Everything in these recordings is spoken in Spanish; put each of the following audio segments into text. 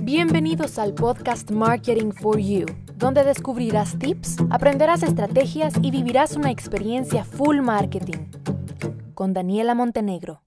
Bienvenidos al podcast Marketing for You, donde descubrirás tips, aprenderás estrategias y vivirás una experiencia full marketing. Con Daniela Montenegro.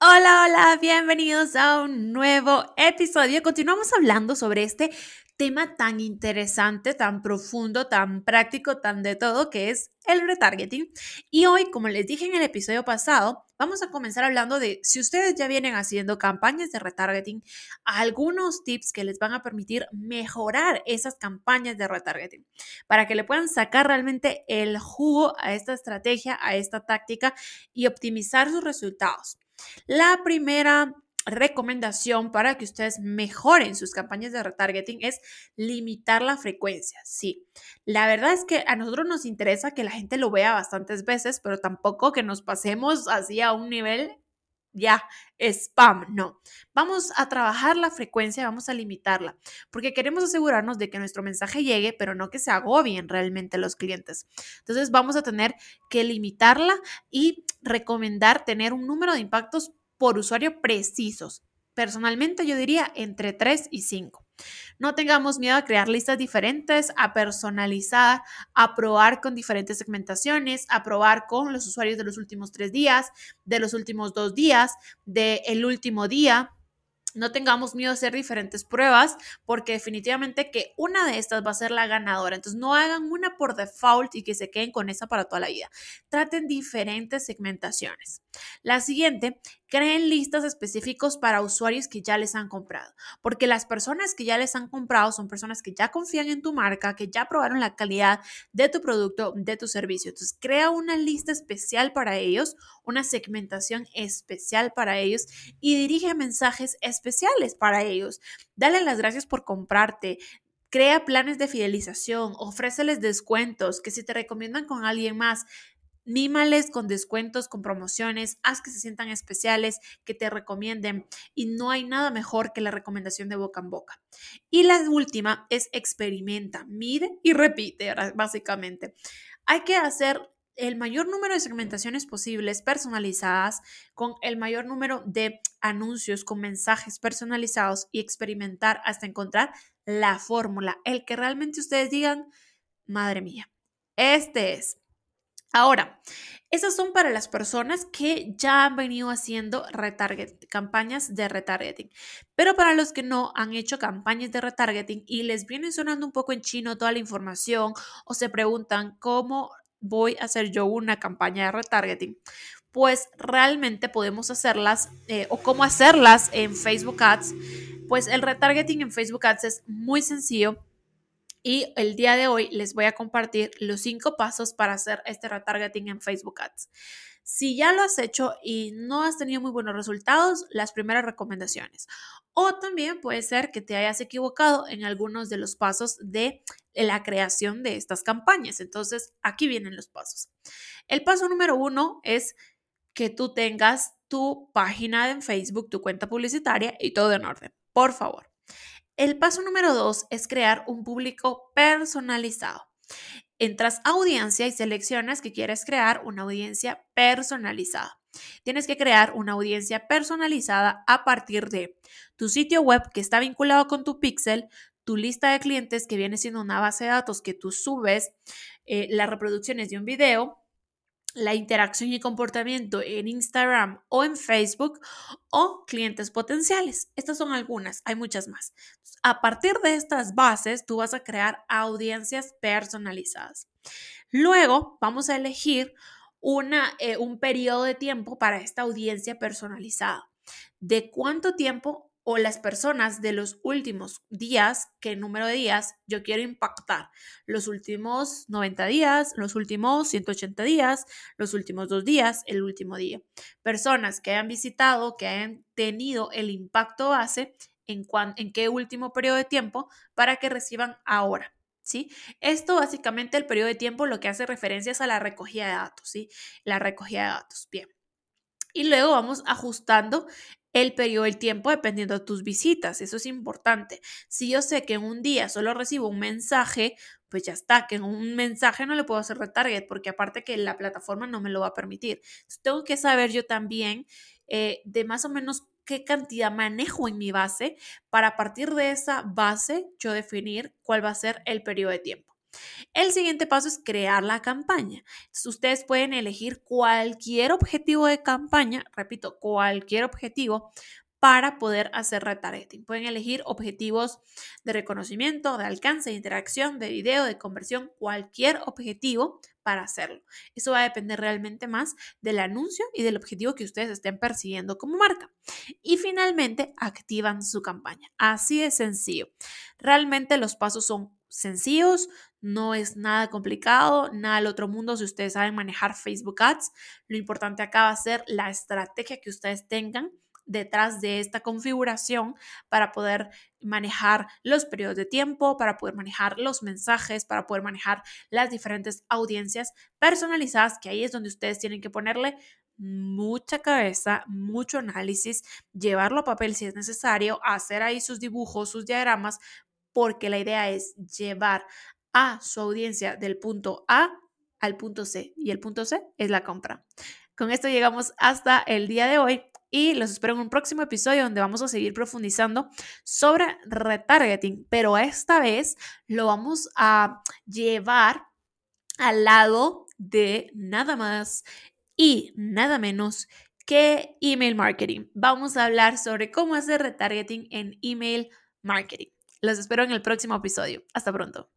Hola, hola, bienvenidos a un nuevo episodio. Continuamos hablando sobre este tema tan interesante, tan profundo, tan práctico, tan de todo, que es el retargeting. Y hoy, como les dije en el episodio pasado, vamos a comenzar hablando de si ustedes ya vienen haciendo campañas de retargeting, algunos tips que les van a permitir mejorar esas campañas de retargeting para que le puedan sacar realmente el jugo a esta estrategia, a esta táctica y optimizar sus resultados. La primera recomendación para que ustedes mejoren sus campañas de retargeting es limitar la frecuencia. Sí, la verdad es que a nosotros nos interesa que la gente lo vea bastantes veces, pero tampoco que nos pasemos así a un nivel ya spam, no. Vamos a trabajar la frecuencia, vamos a limitarla, porque queremos asegurarnos de que nuestro mensaje llegue, pero no que se agobien realmente los clientes. Entonces vamos a tener que limitarla y recomendar tener un número de impactos por usuario precisos. Personalmente yo diría entre 3 y 5. No tengamos miedo a crear listas diferentes, a personalizar, a probar con diferentes segmentaciones, a probar con los usuarios de los últimos tres días, de los últimos dos días, del último día no tengamos miedo a hacer diferentes pruebas porque definitivamente que una de estas va a ser la ganadora. Entonces no hagan una por default y que se queden con esa para toda la vida. Traten diferentes segmentaciones. La siguiente creen listas específicos para usuarios que ya les han comprado, porque las personas que ya les han comprado son personas que ya confían en tu marca, que ya probaron la calidad de tu producto, de tu servicio. Entonces, crea una lista especial para ellos, una segmentación especial para ellos y dirige mensajes especiales para ellos. Dale las gracias por comprarte, Crea planes de fidelización, ofréceles descuentos, que si te recomiendan con alguien más, Mímales con descuentos, con promociones, haz que se sientan especiales, que te recomienden y no hay nada mejor que la recomendación de boca en boca. Y la última es experimenta, mide y repite, básicamente. Hay que hacer el mayor número de segmentaciones posibles personalizadas con el mayor número de anuncios con mensajes personalizados y experimentar hasta encontrar la fórmula, el que realmente ustedes digan, madre mía, este es Ahora, esas son para las personas que ya han venido haciendo campañas de retargeting. Pero para los que no han hecho campañas de retargeting y les viene sonando un poco en chino toda la información o se preguntan cómo voy a hacer yo una campaña de retargeting, pues realmente podemos hacerlas eh, o cómo hacerlas en Facebook Ads. Pues el retargeting en Facebook Ads es muy sencillo y el día de hoy les voy a compartir los cinco pasos para hacer este retargeting en Facebook Ads. Si ya lo has hecho y no has tenido muy buenos resultados, las primeras recomendaciones. O también puede ser que te hayas equivocado en algunos de los pasos de la creación de estas campañas. Entonces, aquí vienen los pasos. El paso número uno es que tú tengas tu página en Facebook, tu cuenta publicitaria y todo en orden. Por favor. El paso número dos es crear un público personalizado. Entras a audiencia y seleccionas que quieres crear una audiencia personalizada. Tienes que crear una audiencia personalizada a partir de tu sitio web que está vinculado con tu pixel, tu lista de clientes que viene siendo una base de datos que tú subes, eh, las reproducciones de un video, la interacción y comportamiento en Instagram o en Facebook o clientes potenciales. Estas son algunas, hay muchas más. A partir de estas bases, tú vas a crear audiencias personalizadas. Luego vamos a elegir una, eh, un periodo de tiempo para esta audiencia personalizada. ¿De cuánto tiempo o las personas de los últimos días, qué número de días yo quiero impactar. Los últimos 90 días, los últimos 180 días, los últimos dos días, el último día. Personas que hayan visitado, que hayan tenido el impacto base en, en qué último periodo de tiempo para que reciban ahora. ¿Sí? Esto básicamente el periodo de tiempo lo que hace referencias a la recogida de datos, ¿sí? La recogida de datos. Bien. Y luego vamos ajustando el periodo del tiempo dependiendo de tus visitas. Eso es importante. Si yo sé que en un día solo recibo un mensaje, pues ya está, que en un mensaje no le puedo hacer retarget porque aparte que la plataforma no me lo va a permitir. tengo que saber yo también eh, de más o menos qué cantidad manejo en mi base para a partir de esa base yo definir cuál va a ser el periodo de tiempo. El siguiente paso es crear la campaña. ustedes pueden elegir cualquier objetivo de campaña, repito, cualquier objetivo para poder hacer retargeting. Pueden elegir objetivos de reconocimiento, de alcance, de interacción, de video, de conversión, cualquier objetivo para hacerlo. Eso va a depender realmente más del anuncio y del objetivo que ustedes estén persiguiendo como marca. Y finalmente, activan su campaña. Así de sencillo. Realmente los pasos son sencillos, no es nada complicado, nada del otro mundo si ustedes saben manejar Facebook Ads. Lo importante acá va a ser la estrategia que ustedes tengan detrás de esta configuración para poder manejar los periodos de tiempo, para poder manejar los mensajes, para poder manejar las diferentes audiencias personalizadas, que ahí es donde ustedes tienen que ponerle mucha cabeza, mucho análisis, llevarlo a papel si es necesario, hacer ahí sus dibujos, sus diagramas, porque la idea es llevar a su audiencia del punto A al punto C y el punto C es la compra. Con esto llegamos hasta el día de hoy y los espero en un próximo episodio donde vamos a seguir profundizando sobre retargeting, pero esta vez lo vamos a llevar al lado de nada más y nada menos que email marketing. Vamos a hablar sobre cómo hacer retargeting en email marketing. Los espero en el próximo episodio. Hasta pronto.